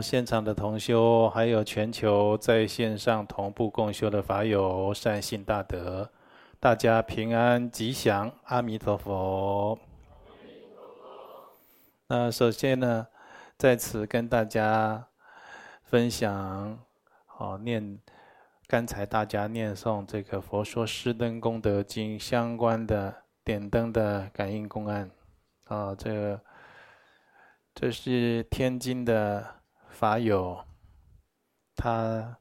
现场的同修，还有全球在线上同步共修的法友，善信大德，大家平安吉祥，阿弥陀佛。那首先呢，在此跟大家分享，好念刚才大家念诵这个《佛说施灯功德经》相关的点灯的感应公案，啊，这这是天津的。法友，他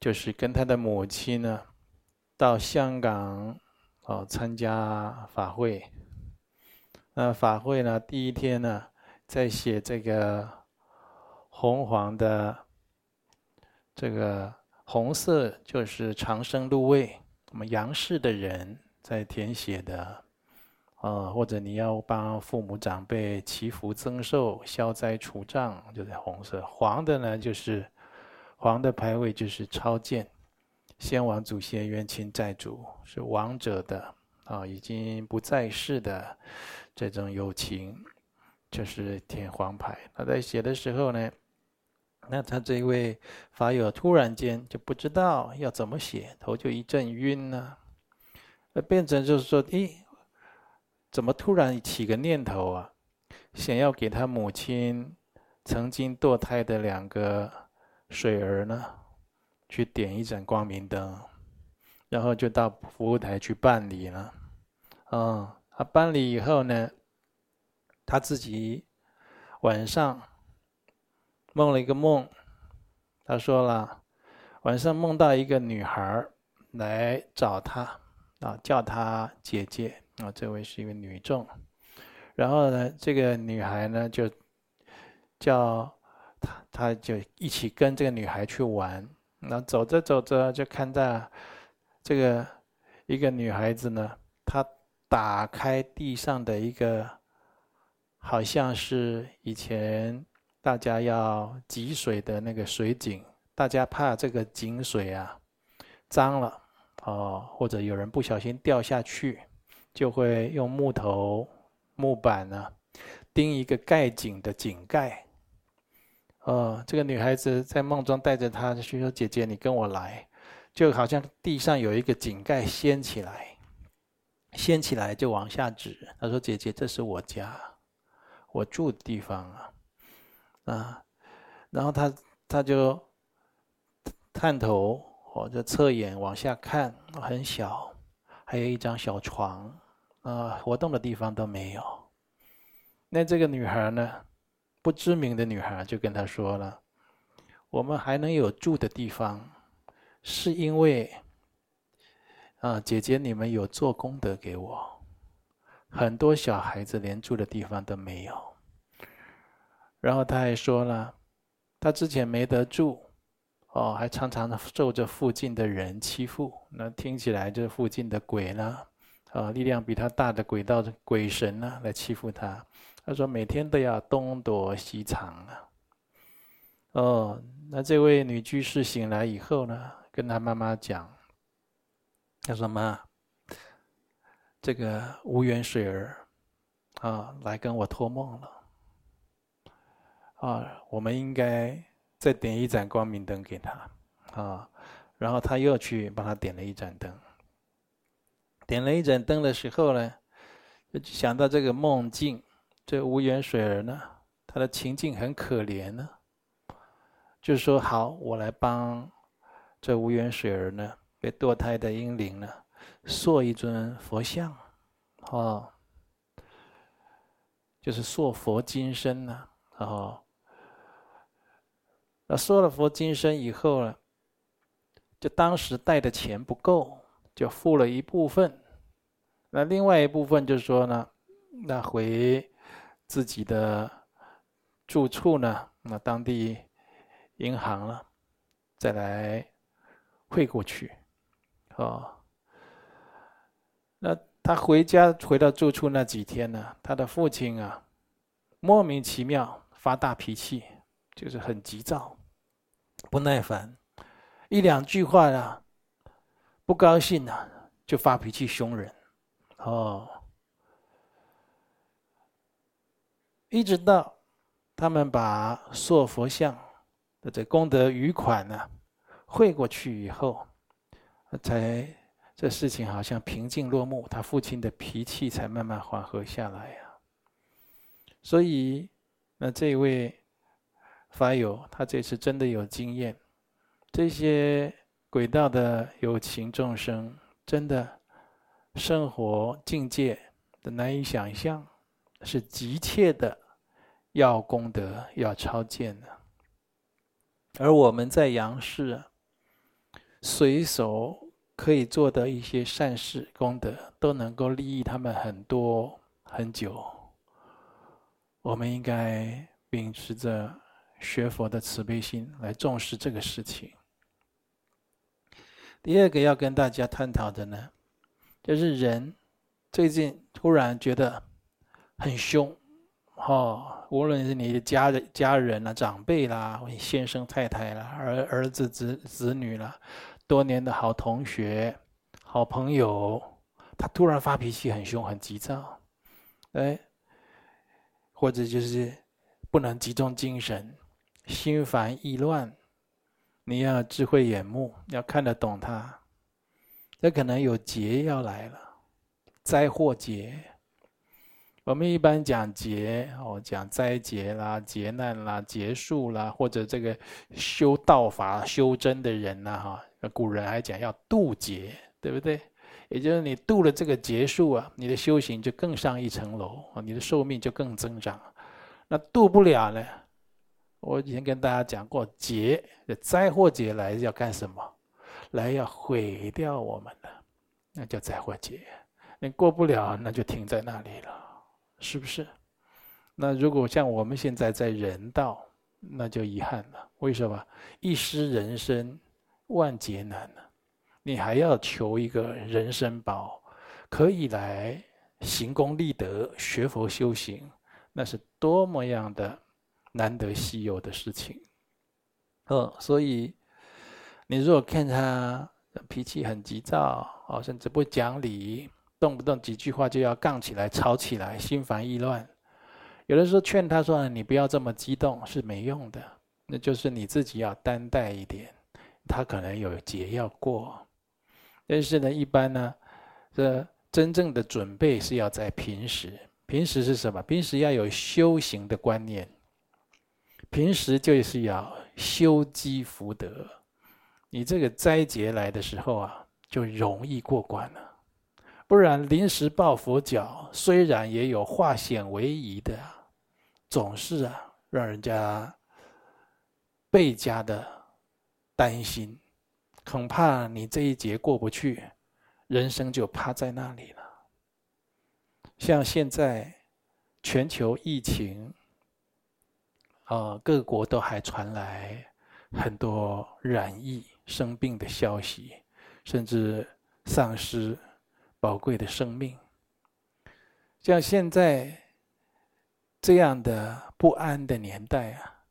就是跟他的母亲呢，到香港哦参加法会。那法会呢，第一天呢，在写这个红黄的这个红色就是长生入位，我们杨氏的人在填写的。啊，或者你要帮父母长辈祈福增寿、消灾除障，就是红色。黄的呢，就是黄的牌位就是超荐，先王祖先、冤亲债主是亡者的啊，已经不在世的这种有情，就是填黄牌。他在写的时候呢，那他这位法友突然间就不知道要怎么写，头就一阵晕呢，那变成就是说，诶。怎么突然起个念头啊？想要给他母亲曾经堕胎的两个水儿呢，去点一盏光明灯，然后就到服务台去办理了。嗯，他办理以后呢，他自己晚上梦了一个梦，他说了，晚上梦到一个女孩来找他啊，叫他姐姐。啊，这位是一位女众，然后呢，这个女孩呢就叫她，她就一起跟这个女孩去玩。那走着走着，就看到这个一个女孩子呢，她打开地上的一个，好像是以前大家要汲水的那个水井，大家怕这个井水啊脏了哦，或者有人不小心掉下去。就会用木头、木板呢、钉一个盖井的井盖。哦，这个女孩子在梦中带着她就说：“姐姐，你跟我来。”就好像地上有一个井盖掀起来，掀起来就往下指。她说：“姐姐，这是我家，我住的地方啊。”啊，然后她她就探头或者侧眼往下看，很小，还有一张小床。啊，活动的地方都没有。那这个女孩呢，不知名的女孩就跟他说了：“我们还能有住的地方，是因为啊，姐姐你们有做功德给我。很多小孩子连住的地方都没有。”然后他还说了，他之前没得住，哦，还常常受着附近的人欺负。那听起来这附近的鬼呢？啊，力量比他大的鬼道的鬼神呢，来欺负他。他说每天都要东躲西藏啊。哦，那这位女居士醒来以后呢，跟她妈妈讲，她说妈，这个无缘水儿啊，来跟我托梦了。啊，我们应该再点一盏光明灯给他啊。然后他又去帮她点了一盏灯。点了一盏灯的时候呢，就想到这个梦境，这无缘水儿呢，他的情境很可怜呢。就说好，我来帮这无缘水儿呢，被堕胎的婴灵呢，塑一尊佛像，哦，就是塑佛金身呢，然后，那塑了佛金身以后呢，就当时带的钱不够。就付了一部分，那另外一部分就是说呢，那回自己的住处呢，那当地银行了，再来汇过去，哦。那他回家回到住处那几天呢，他的父亲啊，莫名其妙发大脾气，就是很急躁、不耐烦，一两句话啊。不高兴了，就发脾气凶人，哦，一直到他们把塑佛像的这功德余款呢汇过去以后，才这事情好像平静落幕，他父亲的脾气才慢慢缓和下来呀。所以，那这位法友，他这次真的有经验，这些轨道的有情众生，真的生活境界的难以想象，是急切的要功德、要超荐的。而我们在阳世啊，随手可以做的一些善事功德，都能够利益他们很多很久。我们应该秉持着学佛的慈悲心来重视这个事情。第二个要跟大家探讨的呢，就是人最近突然觉得很凶，哦，无论是你的家人、家人啦、长辈啦，先生、太太啦、儿儿子、子子女啦，多年的好同学、好朋友，他突然发脾气，很凶、很急躁，哎。或者就是不能集中精神，心烦意乱，你要智慧眼目，要看得懂他。这可能有劫要来了，灾祸劫。我们一般讲劫哦，讲灾劫啦、劫难啦、劫数啦，或者这个修道法修真的人呐，哈，古人还讲要渡劫，对不对？也就是你渡了这个劫数啊，你的修行就更上一层楼啊，你的寿命就更增长。那渡不了呢？我以前跟大家讲过，劫的灾祸劫来要干什么？来要毁掉我们的，那叫灾祸劫。你过不了，那就停在那里了，是不是？那如果像我们现在在人道，那就遗憾了。为什么？一失人身，万劫难呢？你还要求一个人生宝，可以来行功立德、学佛修行，那是多么样的难得稀有的事情。嗯，所以你如果看他脾气很急躁，哦，甚至不讲理，动不动几句话就要杠起来、吵起来，心烦意乱，有的时候劝他说：“你不要这么激动，是没用的。”那就是你自己要担待一点，他可能有劫要过。但是呢，一般呢，这真正的准备是要在平时。平时是什么？平时要有修行的观念。平时就是要修积福德。你这个灾劫来的时候啊，就容易过关了。不然临时抱佛脚，虽然也有化险为夷的，总是啊，让人家倍加的担心。恐怕你这一劫过不去，人生就趴在那里了。像现在全球疫情，啊，各国都还传来很多染疫生病的消息，甚至丧失宝贵的生命。像现在这样的不安的年代啊，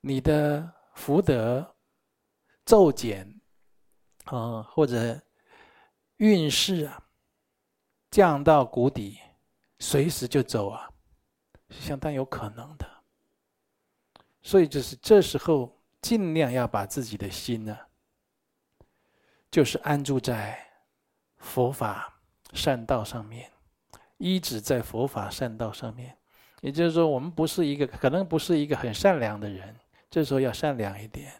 你的福德。骤减，啊，或者运势啊降到谷底，随时就走啊，是相当有可能的。所以就是这时候，尽量要把自己的心呢，就是安住在佛法善道上面，依止在佛法善道上面。也就是说，我们不是一个，可能不是一个很善良的人，这时候要善良一点。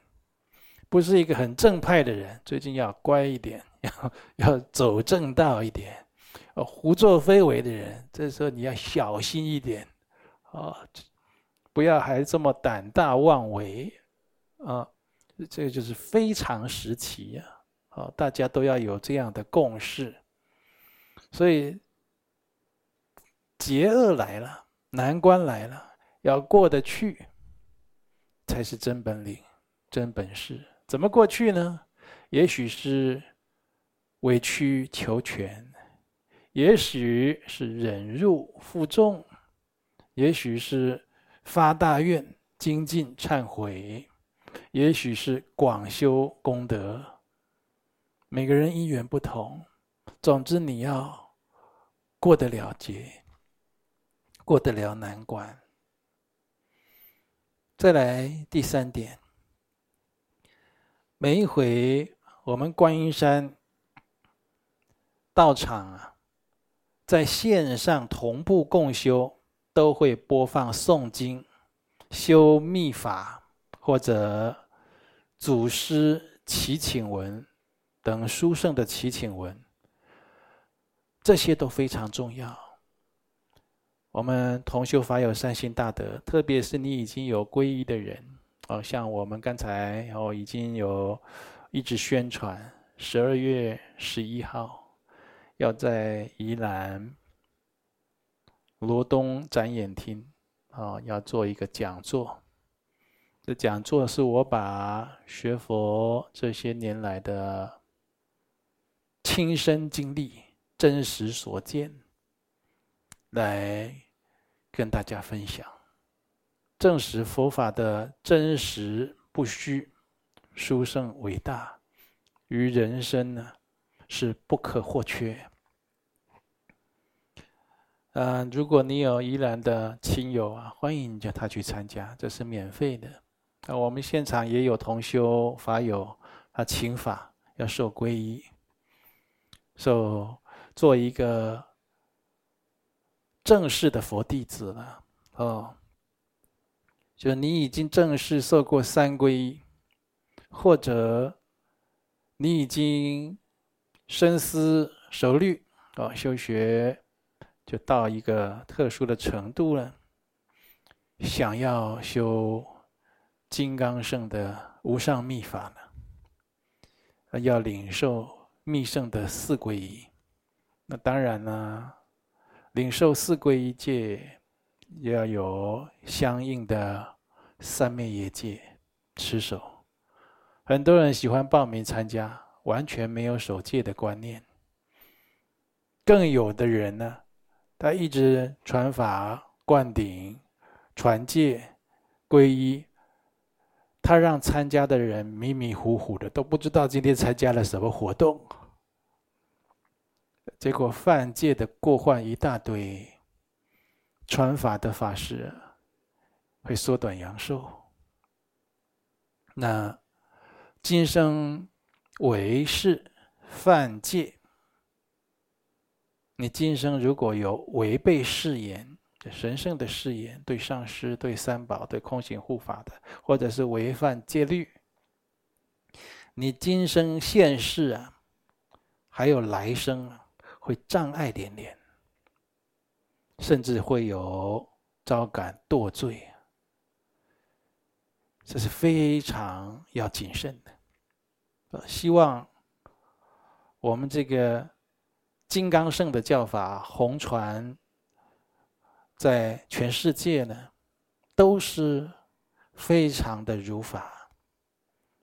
不是一个很正派的人，最近要乖一点，要 要走正道一点。胡作非为的人，这时候你要小心一点，啊，不要还这么胆大妄为，啊，这个就是非常时期呀，啊，大家都要有这样的共识。所以劫厄来了，难关来了，要过得去，才是真本领、真本事。怎么过去呢？也许是委曲求全，也许是忍辱负重，也许是发大愿精进忏悔，也许是广修功德。每个人因缘不同，总之你要过得了劫，过得了难关，再来第三点，每一回我们观音山道场啊，在线上同步共修，都会播放诵经、修密法或者祖师祈请文等书圣的祈请文，这些都非常重要。我们同修法友善心大德，特别是你已经有皈依的人，哦，像我们刚才哦已经有一直宣传，十二月十一号要在宜兰罗东展演厅啊，要做一个讲座。这讲座是我把学佛这些年来的亲身经历、真实所见来。跟大家分享，证实佛法的真实不虚、殊胜伟大，于人生呢是不可或缺。呃，如果你有宜兰的亲友啊，欢迎叫他去参加，这是免费的。啊，我们现场也有同修法友，他请法要受皈依，受做一个。正式的佛弟子了哦，就你已经正式受过三皈依，或者你已经深思熟虑哦，修学就到一个特殊的程度了，想要修金刚圣的无上密法呢，要领受密圣的四皈依，那当然呢。领受四皈依戒，要有相应的三昧耶戒持守。很多人喜欢报名参加，完全没有守戒的观念。更有的人呢，他一直传法、灌顶、传戒、皈依，他让参加的人迷迷糊糊的，都不知道今天参加了什么活动。结果犯戒的过患一大堆，传法的法师会缩短阳寿。那今生违誓犯戒，你今生如果有违背誓言，神圣的誓言，对上师、对三宝、对空行护法的，或者是违犯戒律，你今生现世啊，还有来生啊。会障碍连连，甚至会有招感堕罪，这是非常要谨慎的。呃希望我们这个金刚圣的教法弘传在全世界呢，都是非常的如法，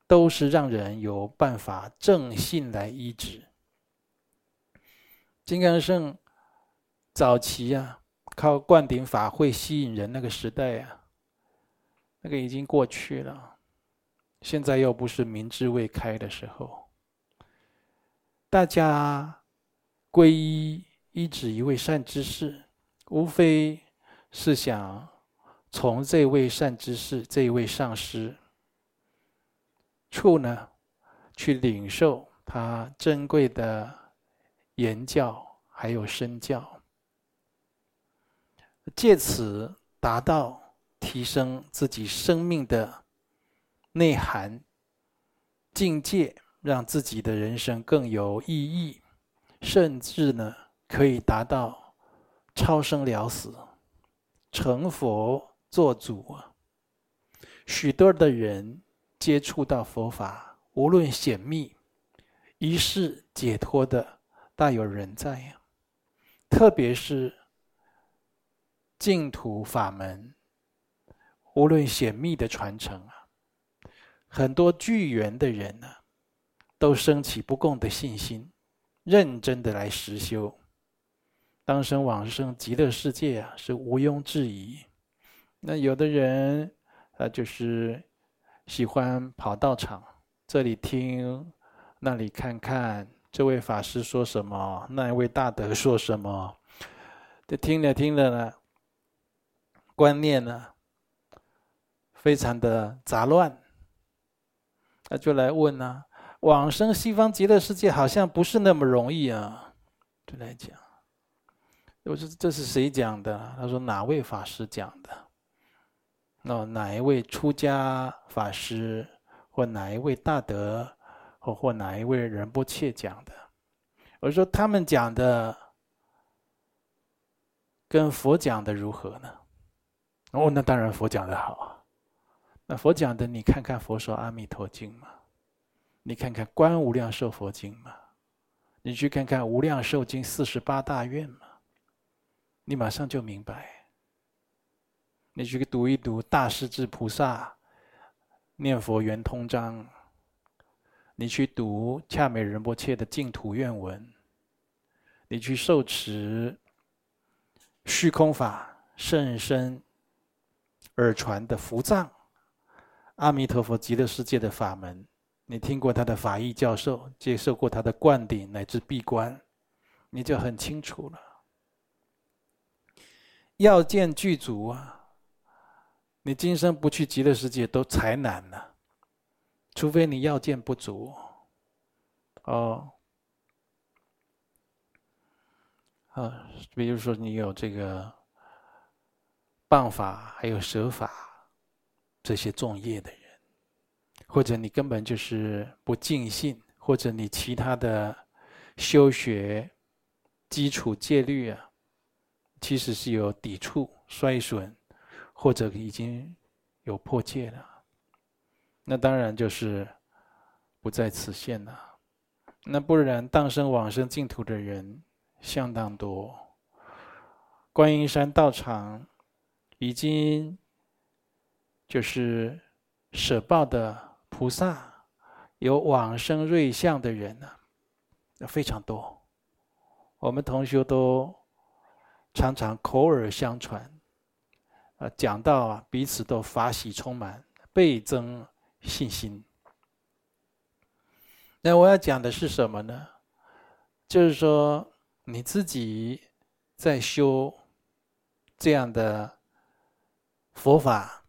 都是让人有办法正信来依止。金刚乘早期啊，靠灌顶法会吸引人，那个时代啊，那个已经过去了。现在又不是民智未开的时候，大家皈依依止一位善知识，无非是想从这位善知识、这一位上师处呢，去领受他珍贵的。言教还有身教，借此达到提升自己生命的内涵境界，让自己的人生更有意义，甚至呢可以达到超生了死、成佛做主啊！许多的人接触到佛法，无论显密，一世解脱的。大有人在呀，特别是净土法门，无论显密的传承啊，很多具缘的人呢，都升起不共的信心，认真的来实修，当生往生极乐世界啊，是毋庸置疑。那有的人啊，就是喜欢跑道场，这里听，那里看看。这位法师说什么？那一位大德说什么？这听了听了呢，观念呢，非常的杂乱，那就来问啊，往生西方极乐世界好像不是那么容易啊，就来讲。我说这是谁讲的？他说哪位法师讲的？那哪一位出家法师，或哪一位大德，或或哪一位仁波切讲的？我说他们讲的跟佛讲的如何呢？哦，那当然佛讲的好。那佛讲的，你看看《佛说阿弥陀经》嘛，你看看《观无量寿佛经》嘛，你去看看《无量寿经》四十八大愿嘛，你马上就明白。你去读一读大势至菩萨念佛圆通章，你去读恰美仁波切的净土愿文，你去受持虚空法甚深耳传的伏藏阿弥陀佛极乐世界的法门，你听过他的法义教授，接受过他的灌顶乃至闭关，你就很清楚了。要件具足啊！你今生不去极乐世界都才难呢，除非你要件不足，哦，啊，比如说你有这个谤法，还有舍法这些重业的人，或者你根本就是不尽信，或者你其他的修学基础戒律啊，其实是有抵触、衰损。或者已经有破戒了，那当然就是不在此限了。那不然，当生往生净土的人相当多。观音山道场已经就是舍报的菩萨，有往生瑞相的人呢，非常多。我们同学都常常口耳相传。呃讲到啊，彼此都法喜充满，倍增信心。那我要讲的是什么呢？就是说你自己在修这样的佛法，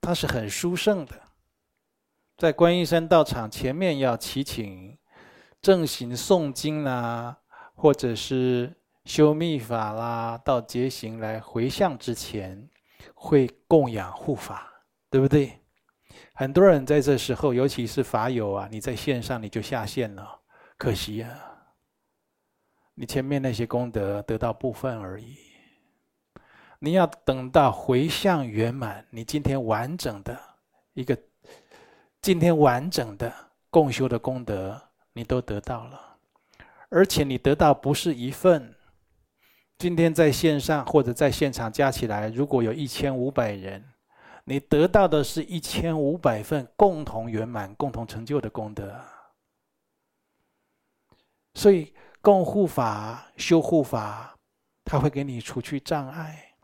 它是很殊胜的。在观音山道场前面要祈请正行诵经啦，或者是修密法啦，到结行来回向之前。会供养护法，对不对？很多人在这时候，尤其是法友啊，你在线上你就下线了，可惜啊，你前面那些功德得到部分而已。你要等到回向圆满，你今天完整的一个，今天完整的共修的功德，你都得到了，而且你得到不是一份。今天在线上或者在现场加起来，如果有一千五百人，你得到的是一千五百份共同圆满、共同成就的功德。所以，供护法、修护法，他会给你除去障碍。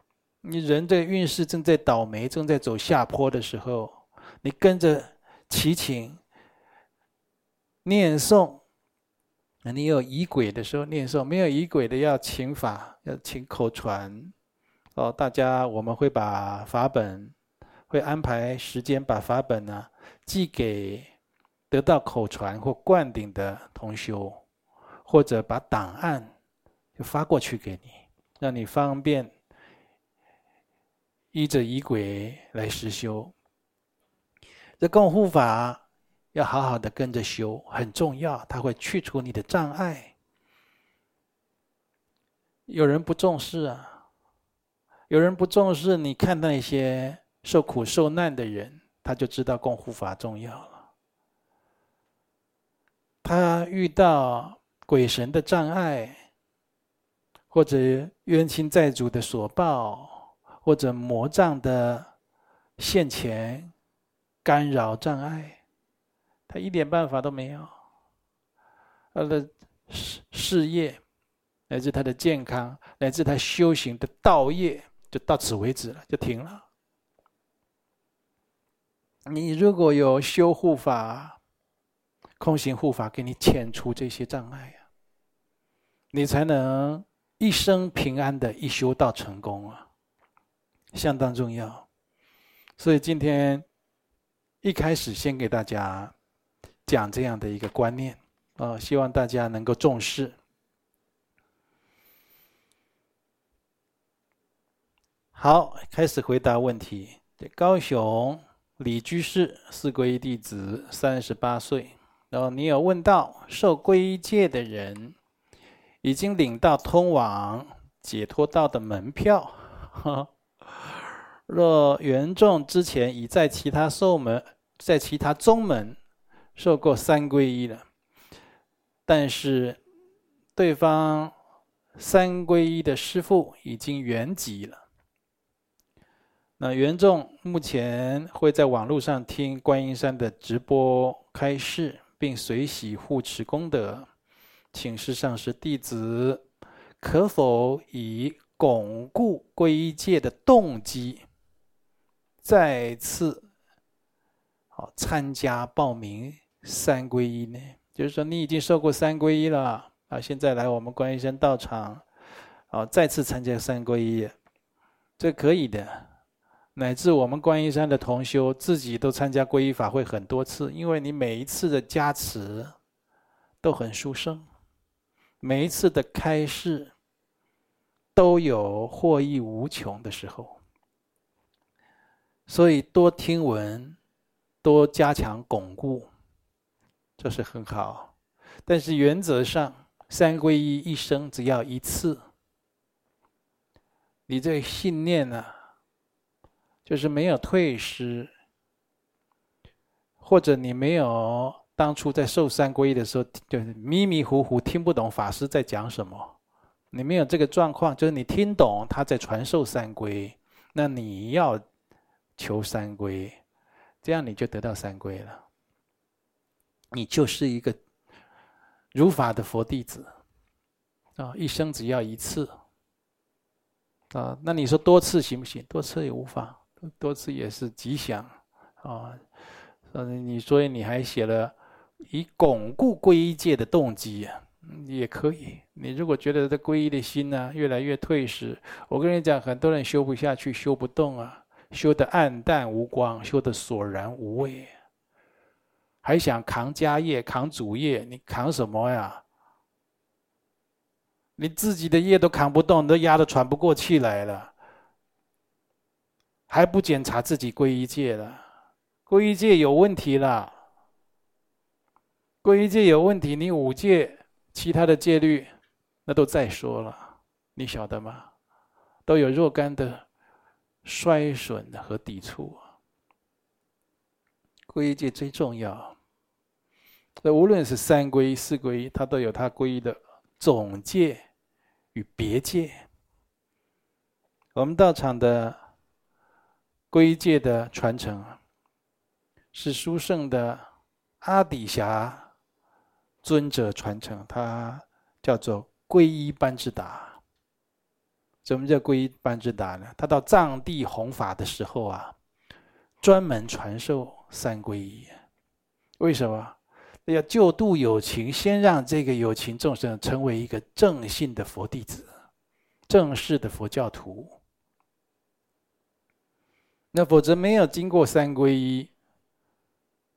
你人的运势正在倒霉、正在走下坡的时候，你跟着祈请、念诵。那你有仪轨的时候念诵，没有仪轨的要请法，要请口传。哦，大家我们会把法本，会安排时间把法本呢寄给得到口传或灌顶的同修，或者把档案就发过去给你，让你方便依着仪轨来实修。这供护法。要好好的跟着修，很重要，它会去除你的障碍。有人不重视啊，有人不重视，你看那些受苦受难的人，他就知道供护法重要了。他遇到鬼神的障碍，或者冤亲债主的索报，或者魔障的现前干扰障碍。他一点办法都没有，他的事事业，乃至他的健康，乃至他修行的道业，就到此为止了，就停了。你如果有修护法、空行护法，给你遣除这些障碍啊，你才能一生平安的一修道成功啊，相当重要。所以今天一开始先给大家讲这样的一个观念啊，希望大家能够重视。好，开始回答问题。高雄李居士四皈依弟子，三十八岁。然后你有问到受皈依戒的人，已经领到通往解脱道的门票。若缘众之前已在其他受门，在其他宗门受过三皈依了，但是对方三皈依的师父已经圆寂了。那袁众目前会在网络上听观音山的直播开示，并随喜护持功德，请示上师弟子，可否以巩固皈依戒的动机，再次好参加报名三皈依呢？就是说你已经受过三皈依了啊，现在来我们观音山道场，啊，再次参加三皈依，这可以的。乃至我们观音山的同修自己都参加皈依法会很多次，因为你每一次的加持都很殊胜，每一次的开示都有获益无穷的时候，所以多听闻，多加强巩固，这是很好。但是原则上，三皈依一生只要一次，你这个信念呢、就是没有退失，或者你没有当初在受三皈依的时候，就迷迷糊糊听不懂法师在讲什么，你没有这个状况，就是你听懂他在传授三皈，那你要求三皈，这样你就得到三皈了，你就是一个如法的佛弟子啊，一生只要一次啊，那你说多次行不行？多次也无妨。多次也是吉祥，啊，嗯，你所以你还写了以巩固皈依戒的动机，也可以。你如果觉得这皈依的心呢、越来越退失，我跟你讲，很多人修不下去，修不动啊，修得黯淡无光，修得索然无味，还想扛家业、扛主业，你扛什么呀？你自己的业都扛不动，都压得喘不过气来了。还不检查自己皈依戒了，皈依戒有问题了。皈依戒有问题，你五戒其他的戒律，那都再说了，你晓得吗？都有若干的衰损和抵触。皈依戒最重要。那无论是三皈依、四皈依，它都有它皈依的总戒与别戒。我们道场的。皈依戒的传承是殊胜的阿底峡尊者传承，他叫做皈依班智达。什么叫皈依班智达呢？他到藏地弘法的时候啊，专门传授三皈依。为什么？要救度有情，先让这个有情众生成为一个正信的佛弟子，正式的佛教徒。那否则没有经过三皈依，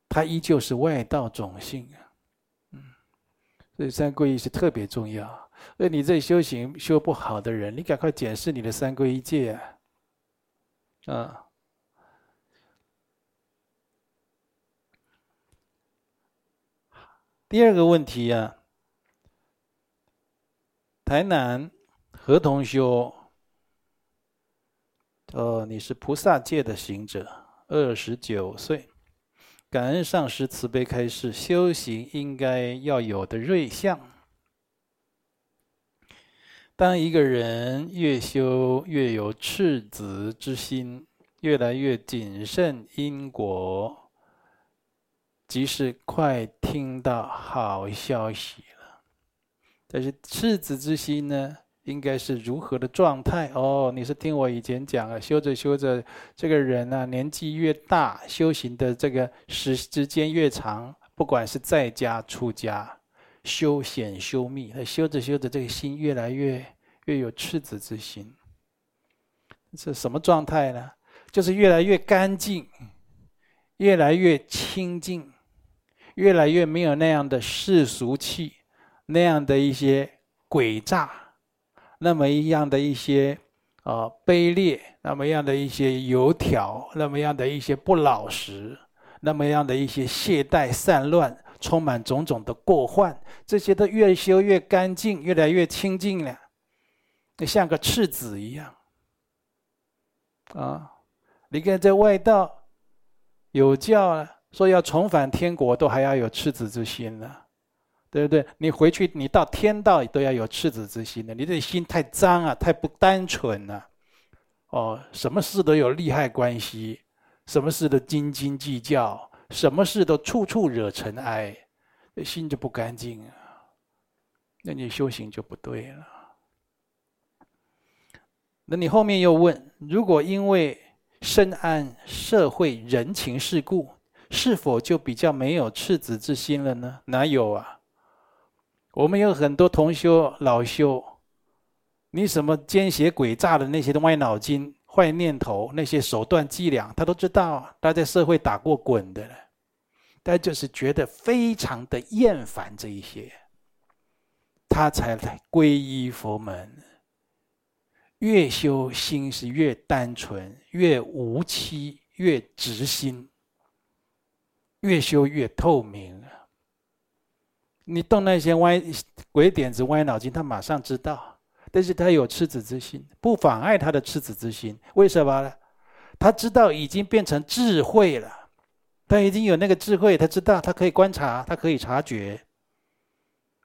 他依旧是外道种姓啊。嗯，所以三皈依是特别重要。所以你这修行修不好的人，你赶快检视你的三皈依戒啊。啊。第二个问题啊，台南何同修。哦，你是菩萨界的行者，二十九岁，感恩上师慈悲开示，修行应该要有的瑞相。当一个人越修越有赤子之心，越来越谨慎因果，即是快听到好消息了。但是赤子之心呢？应该是如何的状态？哦，你是听我以前讲啊，修着修着，这个人呢、啊，年纪越大，修行的这个时时间越长，不管是在家出家，修显修密，修着修着，这个心越来越越有赤子之心。是什么状态呢？就是越来越干净，越来越清净，越来越没有那样的世俗气，那样的一些诡诈，那么一样的一些啊卑劣，那么样的一些油条，那么样的一些不老实，那么样的一些懈怠散乱，充满种种的过患，这些都越修越干净，越来越清净了，就像个赤子一样啊。你看，在外道有教了，说要重返天国，都还要有赤子之心呢，对不对？你回去，你到天道都要有赤子之心的。你这心太脏啊，太不单纯了。哦，什么事都有利害关系，什么事都斤斤计较，什么事都处处惹尘埃，这心就不干净啊。那你修行就不对了。那你后面又问，如果因为深谙社会人情世故，是否就比较没有赤子之心了呢？哪有啊？我们有很多同修老修，你什么奸邪诡诈的那些歪脑筋、坏念头、那些手段伎俩，他都知道。他在社会打过滚的了，他就是觉得非常的厌烦这一些，他才来皈依佛门。越修心是越单纯，越无欺，越直心，越修越透明。你动那些歪鬼点子、歪脑筋，他马上知道。但是他有赤子之心，不妨碍他的赤子之心。为什么呢？他知道已经变成智慧了，他已经有那个智慧，他知道他可以观察，他可以察觉，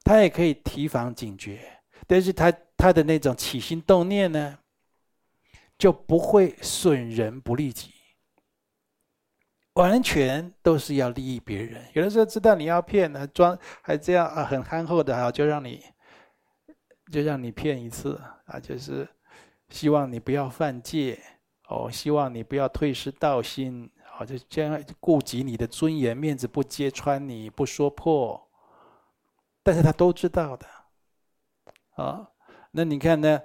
他也可以提防警觉。但是他。他的那种起心动念呢，就不会损人不利己，完全都是要利益别人。有的时候知道你要骗还，装还这样啊，很憨厚的啊，就让你就让你骗一次啊，就是希望你不要犯戒哦，希望你不要退失道心，好，就这样顾及你的尊严面子，不揭穿你不说破，但是他都知道的，啊。那你看呢？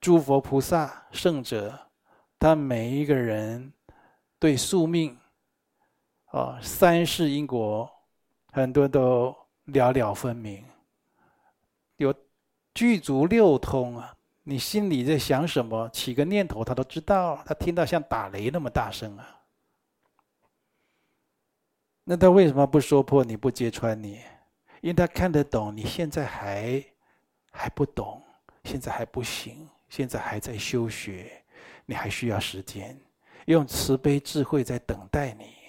诸佛菩萨、圣者，他每一个人对宿命、啊三世因果，很多都了了分明，有具足六通啊！你心里在想什么，起个念头，他都知道。他听到像打雷那么大声啊！那他为什么不说破你，不揭穿你？因为他看得懂，你现在还还不懂。现在还不行，现在还在修学，你还需要时间，用慈悲智慧在等待你。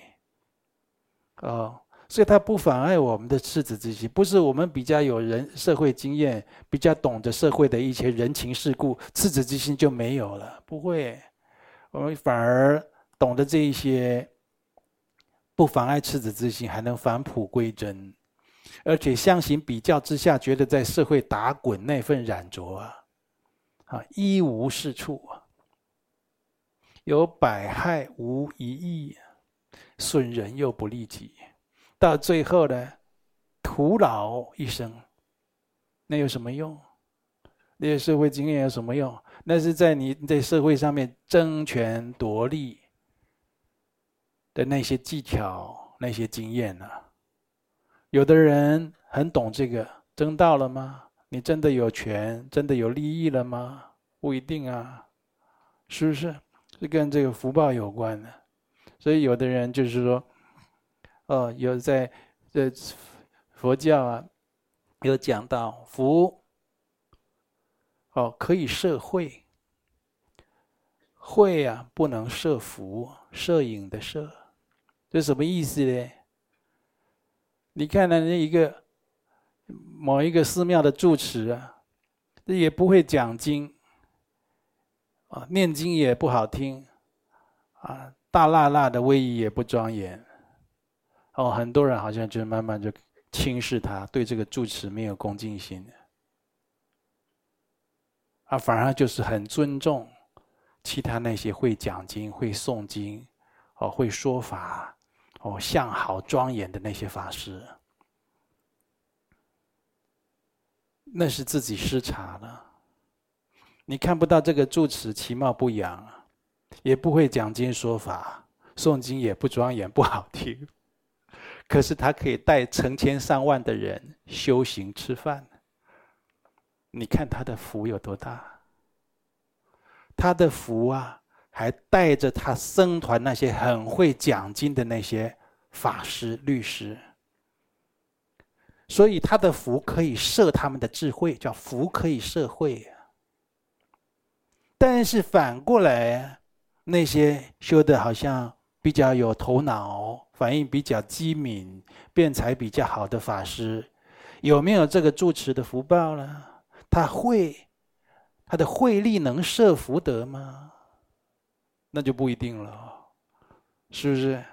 哦，所以他不妨碍我们的赤子之心，不是我们比较有人社会经验，比较懂得社会的一些人情世故，赤子之心就没有了。不会，我们反而懂得这一些，不妨碍赤子之心，还能返璞归真。而且相形比较之下，觉得在社会打滚那份染着啊，啊一无是处啊，有百害无一益，损人又不利己，到最后呢，徒劳一生，那有什么用？那些社会经验有什么用？那是在你在社会上面争权夺利的那些技巧、那些经验呢、有的人很懂这个，争到了吗？你真的有权，真的有利益了吗？不一定啊，是不是？是跟这个福报有关的。所以有的人就是说，哦，有在这佛教啊，有讲到福，哦，可以摄慧，慧啊不能摄福，摄影的摄，这什么意思呢？你看呢？那一个某一个寺庙的住持啊，这也不会讲经啊，念经也不好听啊，大辣辣的威仪也不庄严哦。很多人好像就慢慢就轻视他，对这个住持没有恭敬心啊，反而就是很尊重其他那些会讲经、会诵经、哦会说法。哦，相好庄严的那些法师，那是自己失察了。你看不到这个住持其貌不扬啊，也不会讲经说法，诵经也不庄严不好听，可是他可以带成千上万的人修行吃饭。你看他的福有多大？他的福啊，还带着他僧团那些很会讲经的那些法师、律师，所以他的福可以摄他们的智慧，叫福可以摄慧。但是反过来，那些修的好像比较有头脑、反应比较机敏、辩才比较好的法师，有没有这个住持的福报呢？他会，他的慧力能摄福德吗？那就不一定了，是不是？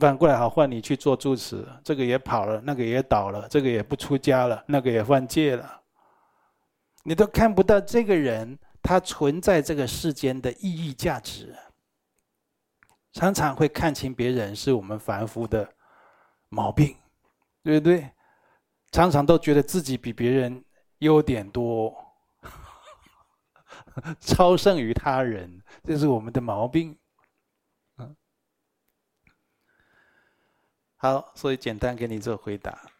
反过来好，换你去做住持，这个也跑了，那个也倒了，这个也不出家了，那个也犯戒了，你都看不到这个人他存在这个世间的意义价值。常常会看清别人是我们凡夫的毛病，对不对？常常都觉得自己比别人。优点多，超胜于他人，这是我们的毛病。嗯，好，所以简单给你做回答。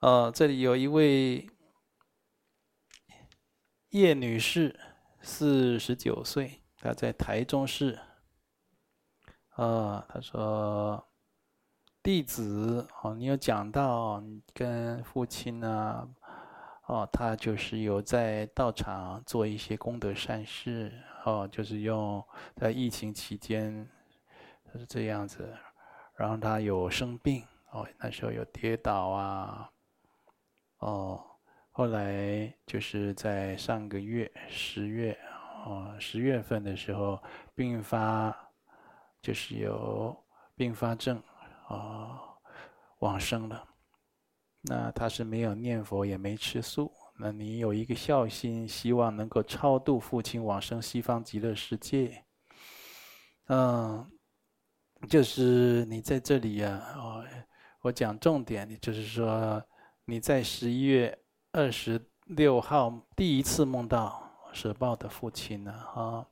哦，这里有一位叶女士，四十九岁，她在台中市。啊，他说：“弟子，哦，你有讲到你跟父亲啊。”哦，他就是有在道场做一些功德善事，哦，就是用在疫情期间他是这样子，然后他有生病，哦，那时候有跌倒啊，哦，后来就是在上个月十月，哦，十月份的时候并发，就是有并发症，哦，往生了。那他是没有念佛，也没吃素。那你有一个孝心，希望能够超度父亲往生西方极乐世界。嗯，就是你在这里呀，哦，我讲重点，就是说你在十一月二十六号第一次梦到舍报的父亲呢，啊，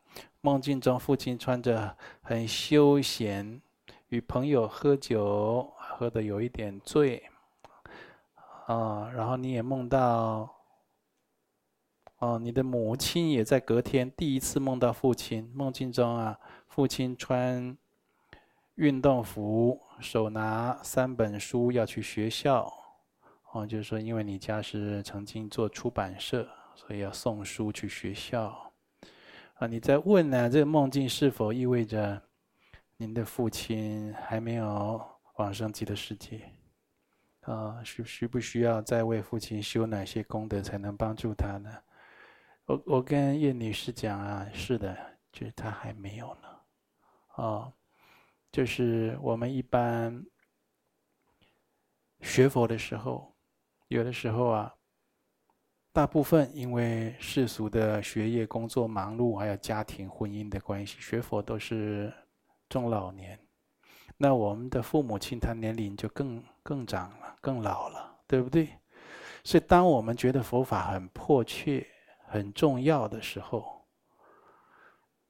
梦境中父亲穿着很休闲，与朋友喝酒，喝的有一点醉。啊，然后你也梦到，哦，你的母亲也在隔天第一次梦到父亲。梦境中啊，父亲穿运动服，手拿三本书要去学校。哦，就是说，因为你家是曾经做出版社，所以要送书去学校。啊，你在问呢，这个梦境是否意味着您的父亲还没有往生极乐世界？啊，需需不需要再为父亲修哪些功德才能帮助他呢？我我跟叶女士讲啊，是的，就是他还没有呢。啊，就是我们一般学佛的时候，有的时候啊，大部分因为世俗的学业、工作忙碌，还有家庭、婚姻的关系，学佛都是中老年。那我们的父母亲，他年龄就更更长了，更老了，对不对？所以，当我们觉得佛法很迫切、很重要的时候，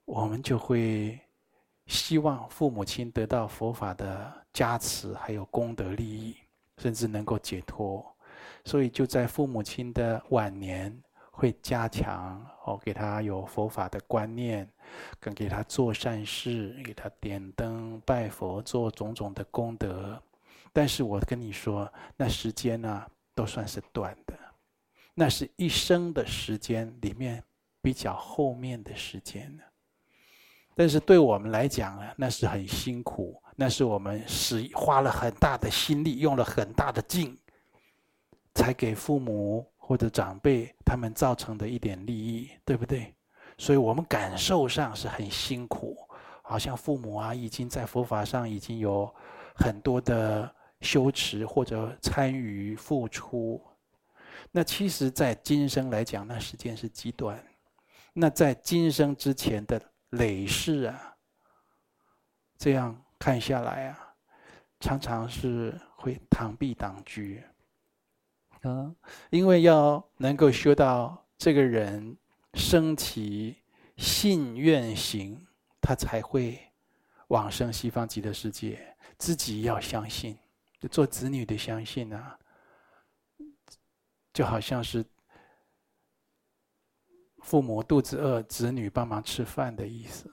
我们就会希望父母亲得到佛法的加持，还有功德利益，甚至能够解脱。所以，就在父母亲的晚年。会加强哦，给他有佛法的观念，跟给他做善事，给他点灯拜佛，做种种的功德。但是我跟你说，那时间呢、都算是短的，那是一生的时间里面比较后面的时间呢。但是对我们来讲啊，那是很辛苦，那是我们使花了很大的心力，用了很大的劲，才给父母。或者长辈他们造成的一点利益，对不对？所以我们感受上是很辛苦，好像父母啊已经在佛法上已经有很多的修持或者参与付出。那其实，在今生来讲，那时间是极短。那在今生之前的累世啊，这样看下来啊，常常是会螳臂挡车。嗯，因为要能够修到这个人升起信愿行，他才会往生西方极乐世界。自己要相信，就做子女的相信啊，就好像是父母肚子饿，子女帮忙吃饭的意思。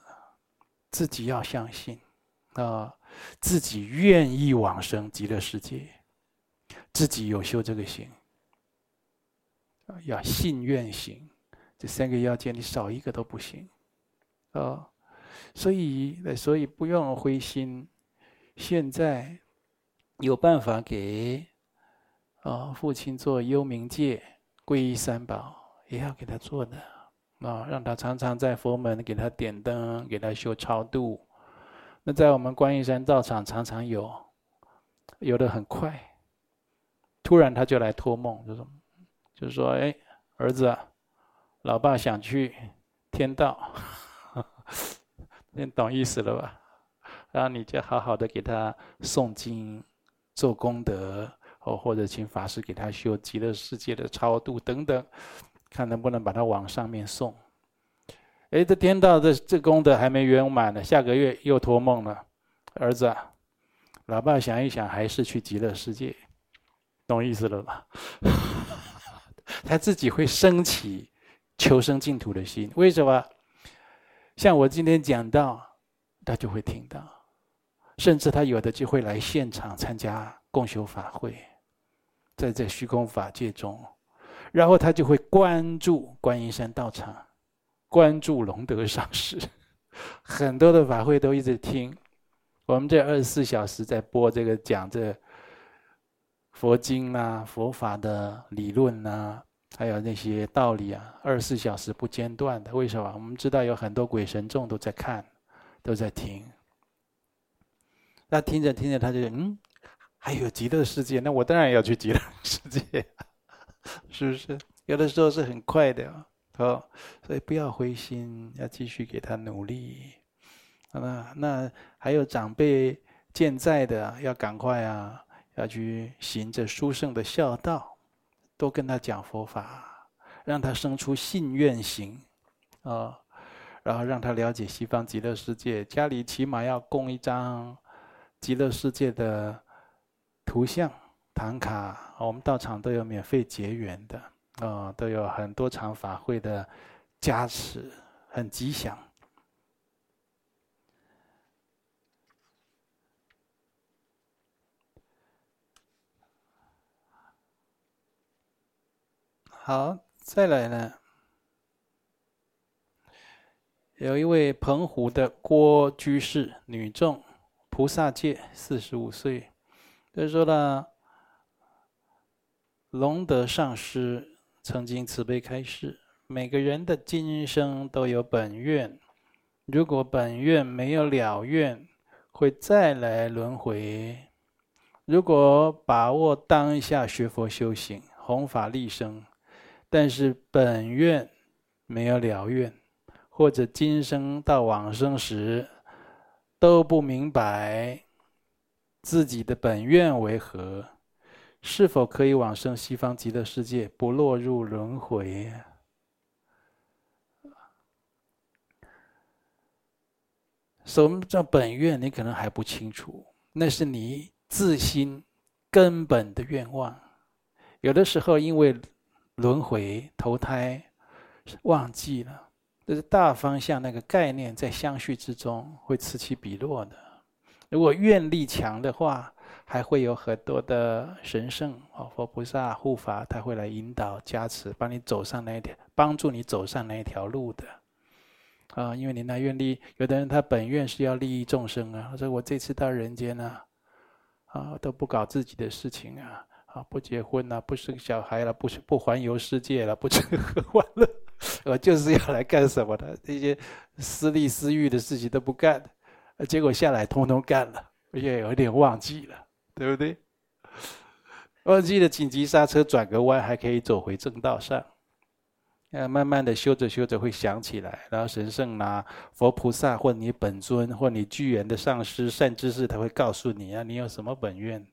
自己要相信啊，自己愿意往生极乐世界，自己有修这个行，要信愿行。这三个要件，你少一个都不行，啊，所以，所以不用灰心。现在有办法给啊父亲做幽冥界皈依三宝，也要给他做的啊，让他常常在佛门给他点灯，给他修超度。那在我们观音山道场常常有，有的很快，突然他就来托梦，就说，就说，哎，儿子。老爸想去天道，你懂意思了吧？然后你就好好的给他诵经、做功德，哦，或者请法师给他修极乐世界的超度等等，看能不能把他往上面送。哎，这天道的这功德还没圆满呢，下个月又托梦了，儿子，啊老爸想一想，还是去极乐世界，懂意思了吧？他自己会升起。求生净土的心，为什么？像我今天讲到，他就会听到，甚至他有的就会来现场参加共修法会，在这虚空法界中，然后他就会关注观音山道场，关注龙德上师，很多的法会都一直听，我们这二十四小时在播这个讲这佛经啊，佛法的理论啊。还有那些道理啊，二十四小时不间断的。为什么？我们知道有很多鬼神众都在看，都在听。那听着听着，他就嗯，还有极乐世界，那我当然要去极乐世界，是不是？有的时候是很快的哦，所以不要灰心，要继续给他努力。那那还有长辈健在的，要赶快啊，要去行这殊胜的孝道。多跟他讲佛法，让他生出信愿行，啊，然后让他了解西方极乐世界。家里起码要供一张极乐世界的图像唐卡，我们道场都有免费结缘的，啊，都有很多场法会的加持，很吉祥。好，再来呢。有一位澎湖的郭居士，女众，菩萨戒，四十五岁。他说了，龙德上师曾经慈悲开示：每个人的今生都有本愿，如果本愿没有了愿，会再来轮回。如果把握当下学佛修行，弘法利生。但是本愿没有了愿，或者今生到往生时都不明白自己的本愿为何，是否可以往生西方极乐世界，不落入轮回？什么叫本愿？你可能还不清楚，那是你自心根本的愿望。有的时候因为。轮回投胎，忘记了，这是大方向那个概念，在相续之中会此起彼落的。如果愿力强的话，还会有很多的神圣哦，佛菩萨护法，他会来引导加持，帮你走上那一条，帮助你走上那一条路的。啊，因为你那愿力，有的人他本愿是要利益众生啊，说我这次到人间呢，啊，都不搞自己的事情啊。啊，不结婚了，不生小孩了，不不环游世界了，不吃喝玩乐，我就是要来干什么的？这些私利私欲的事情都不干，结果下来通通干了，而且有点忘记了，对不对？忘记了紧急刹车，转个弯还可以走回正道上。呃，慢慢的修着修着会想起来，然后神圣拿佛菩萨或你本尊或你具缘的上师善知识，他会告诉你啊，你有什么本愿。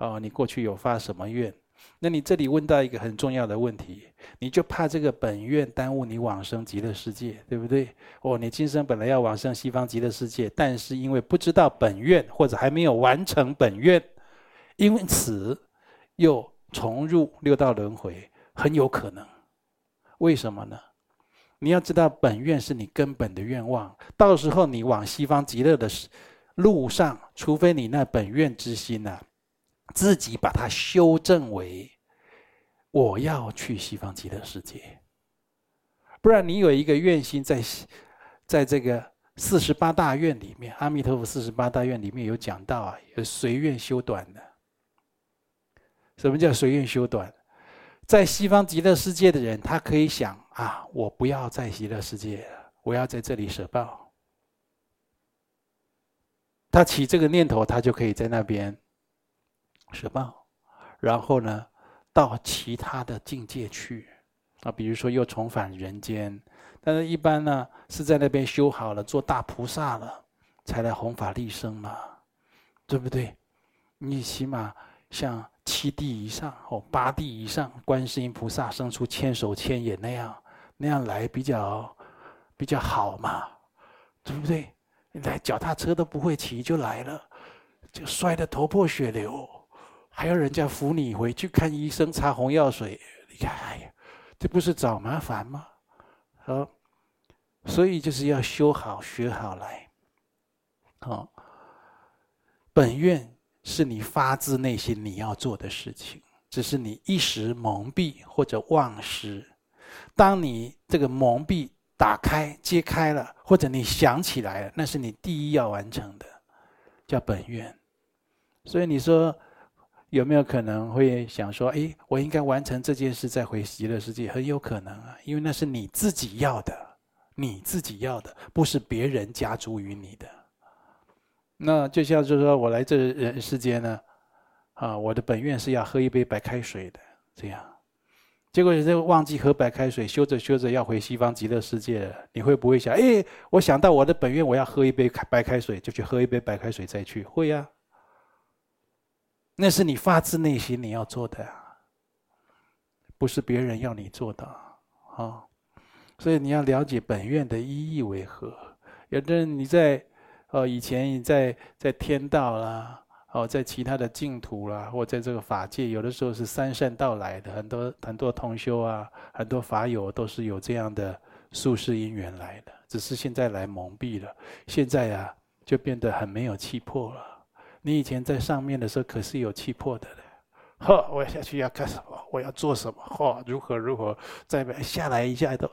哦，你过去有发什么愿？那你这里问到一个很重要的问题，你就怕这个本愿耽误你往生极乐世界，对不对？哦，你今生本来要往生西方极乐世界，但是因为不知道本愿或者还没有完成本愿，因此又重入六道轮回，很有可能。为什么呢？你要知道，本愿是你根本的愿望，到时候你往西方极乐的路上，除非你那本愿之心呢、自己把它修正为，我要去西方极乐世界。不然你有一个愿心在，在这个四十八大愿里面，阿弥陀佛四十八大愿里面有讲到啊，有随愿修短的。什么叫随愿修短？在西方极乐世界的人，他可以想啊，我不要在极乐世界了，我要在这里舍报。他起这个念头，他就可以在那边。舍报，然后呢，到其他的境界去，啊，比如说又重返人间，但是一般呢是在那边修好了，做大菩萨了，才来弘法利生嘛，对不对？你起码像七地以上或八地以上，观世音菩萨生出千手千眼那样，那样来比较比较好嘛，对不对？你来脚踏车都不会骑就来了，就摔得头破血流。还要人家扶你回去看医生，擦红药水，你看，哎呀，这不是找麻烦吗？好，所以就是要修好、学好来。好，本愿是你发自内心你要做的事情，只是你一时蒙蔽或者忘失。当你这个蒙蔽打开、揭开了，或者你想起来了，那是你第一要完成的，叫本愿。所以你说。有没有可能会想说：“哎，我应该完成这件事再回极乐世界？”很有可能啊，因为那是你自己要的，你自己要的，不是别人加诸于你的。那就像就是说我来这人世间呢，啊，我的本愿是要喝一杯白开水的，这样，结果人家忘记喝白开水，修着修着要回西方极乐世界了，你会不会想：“哎，我想到我的本愿，我要喝一杯白开水，就去喝一杯白开水再去？”会呀。那是你发自内心你要做的，不是别人要你做的啊！所以你要了解本愿的意义为何。有的人你在哦以前你在在天道啦，哦在其他的净土啦，或在这个法界，有的时候是三善道来的，很多很多同修啊，很多法友都是有这样的宿世因缘来的，只是现在来蒙蔽了，现在啊就变得很没有气魄了。你以前在上面的时候可是有气魄的，呵，我下去要干什么？我要做什么？呵，如何如何？再下来一下都，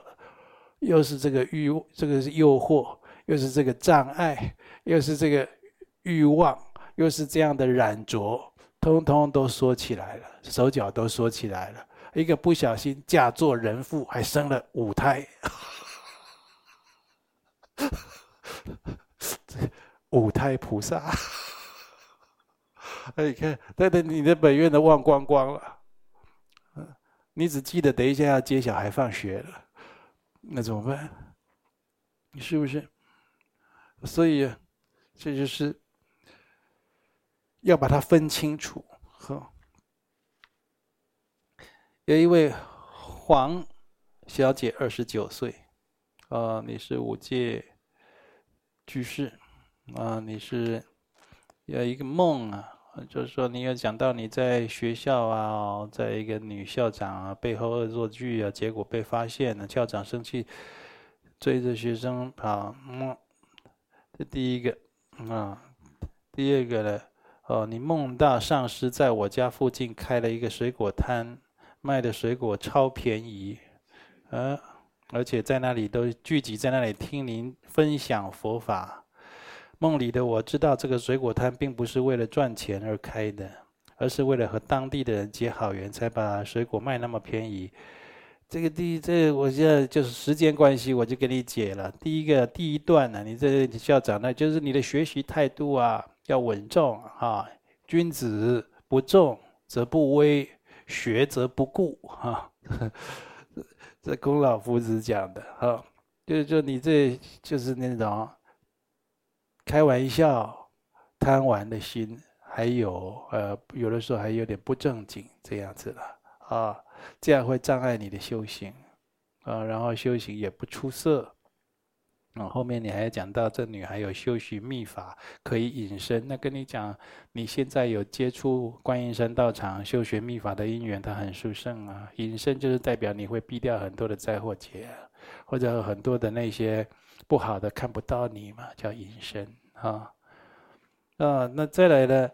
又是这个欲，这个是诱惑，又是这个障碍，又是这个欲望，又是这样的染着，通通都说起来了，手脚都说起来了。一个不小心嫁作人妇，还生了五胎，五胎菩萨。哎，你看，对对，你的本愿都忘光光了，嗯，你只记得等一下要接小孩放学了，那怎么办？你是不是？所以，这就是要把它分清楚。呵，有一位黄小姐，二十九岁，啊，你是五届居士，啊，你是有一个梦啊。就是说，你有讲到你在学校啊，在一个女校长啊背后恶作剧啊，结果被发现了，校长生气，追着学生跑。嗯，这第一个啊，第二个呢？哦，你梦到上师在我家附近开了一个水果摊，卖的水果超便宜，啊，而且在那里都聚集在那里听您分享佛法。梦里的我知道，这个水果摊并不是为了赚钱而开的，而是为了和当地的人结好缘，才把水果卖那么便宜。这个第一，这、我现在就是时间关系，我就给你解了。第一个第一段呢，你这校长呢，就是你的学习态度啊，要稳重啊，君子不重则不威，学则不固哈。这孔老夫子讲的哈，就就你这就是那种。开玩笑、贪玩的心，还有呃，有的时候还有点不正经这样子了啊，这样会障碍你的修行啊，然后修行也不出色。嗯，后面你还讲到这女孩有修习密法，可以隐身。那跟你讲，你现在有接触观音山道场修学密法的因缘，它很殊胜啊。隐身就是代表你会避掉很多的灾祸劫，或者很多的那些不好的看不到你嘛，叫隐身啊。啊，那再来呢？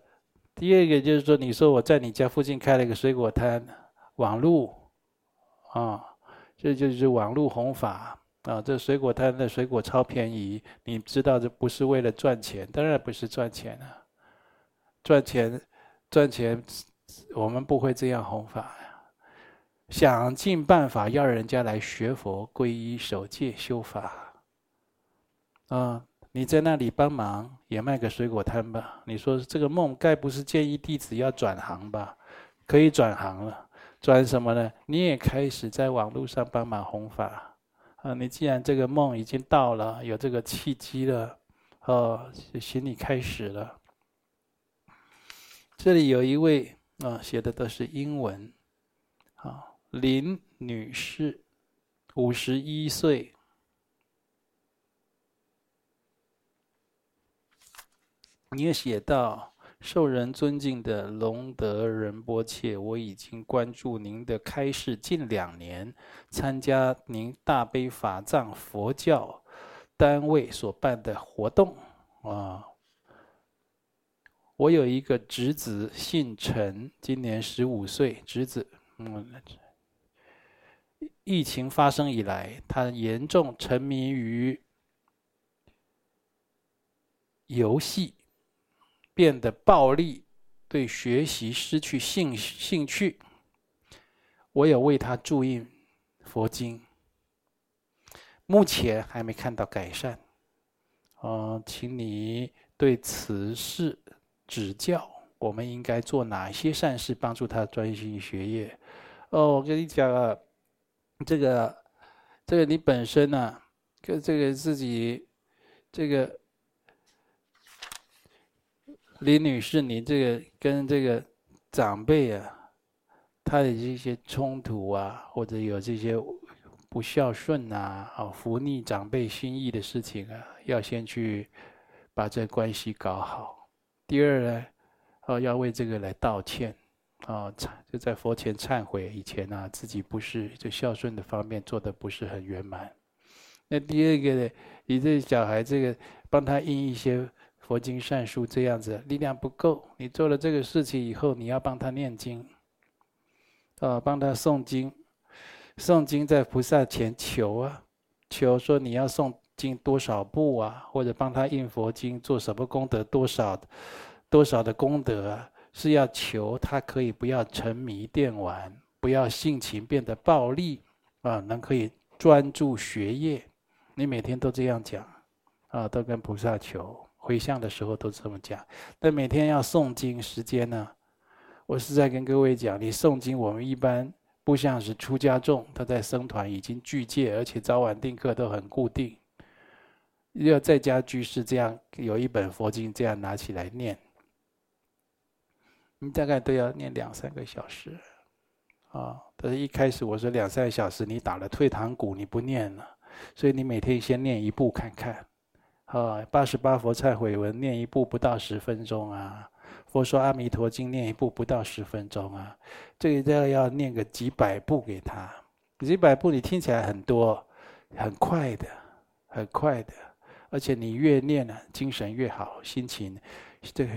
第二个就是说，你说我在你家附近开了一个水果摊，网路啊，这就是网路弘法。啊，这水果摊的水果超便宜，你知道这不是为了赚钱，当然不是赚钱啊，赚钱，赚钱，我们不会这样弘法呀。想尽办法要人家来学佛、皈依、守戒、修法。啊，你在那里帮忙也卖个水果摊吧？你说这个梦该不是建议弟子要转行吧？可以转行了，转什么呢？你也开始在网络上帮忙弘法。啊，你既然这个梦已经到了，有这个契机了，哦，就请你开始了。这里有一位啊，写的都是英文，啊，林女士，五十一岁，你也写到。受人尊敬的龙德仁波切，我已经关注您的开示近两年，参加您大悲法藏佛教单位所办的活动啊。我有一个侄子，姓陈，今年十五岁。侄子，嗯，疫情发生以来，他严重沉迷于游戏。变得暴力，对学习失去兴兴趣。我有为他注印佛经，目前还没看到改善。哦，请你对此事指教，我们应该做哪些善事帮助他专心学业？哦，我跟你讲啊，这个，这个你本身呢、跟这个自己，这个。李女士，你这个跟这个长辈啊，他的这些冲突啊，或者有这些不孝顺啊、啊拂逆长辈心意的事情啊，要先去把这关系搞好。第二呢，哦，要为这个来道歉，啊，就在佛前忏悔，以前啊自己不是就孝顺的方面做的不是很圆满。那第二个呢，你这小孩这个帮他印一些。佛经善书这样子力量不够，你做了这个事情以后，你要帮他念经，啊，帮他诵经，诵经在菩萨前求啊，求说你要诵经多少部啊，或者帮他印佛经做什么功德多少，多少的功德啊，是要求他可以不要沉迷电玩，不要性情变得暴力，啊，能可以专注学业。你每天都这样讲，啊，都跟菩萨求。回向的时候都这么讲，但每天要诵经时间呢？我是在跟各位讲，你诵经，我们一般不像是出家众，他在僧团已经具戒，而且早晚定课都很固定。要在家居士这样有一本佛经这样拿起来念，你大概都要念两三个小时啊。但是一开始我说两三个小时，你打了退堂鼓，你不念了，所以你每天先念一部看看。啊，八十八佛忏悔文念一部不到十分钟啊，佛说阿弥陀经念一部不到十分钟啊，这个要要念个几百部给他，几百部你听起来很多，很快的，很快的，而且你越念呢，精神越好，心情这个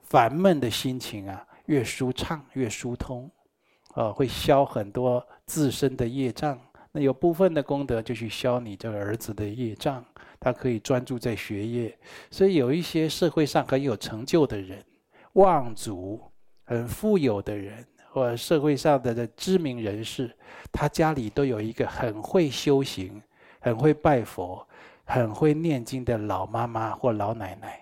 烦闷的心情啊越舒畅越疏通，啊，会消很多自身的业障，那有部分的功德就去消你这个儿子的业障。他可以专注在学业，所以有一些社会上很有成就的人、望族、很富有的人，或者社会上的知名人士，他家里都有一个很会修行、很会拜佛、很会念经的老妈妈或老奶奶。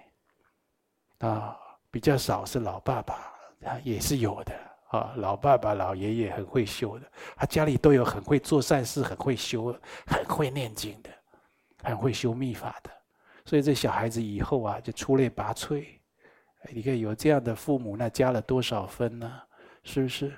啊，比较少是老爸爸，也是有的啊。老爸爸、老爷爷很会修的，他家里都有很会做善事、很会修、很会念经的。很会修密法的，所以这小孩子以后啊就出类拔萃，你看有这样的父母，那加了多少分呢？是不是？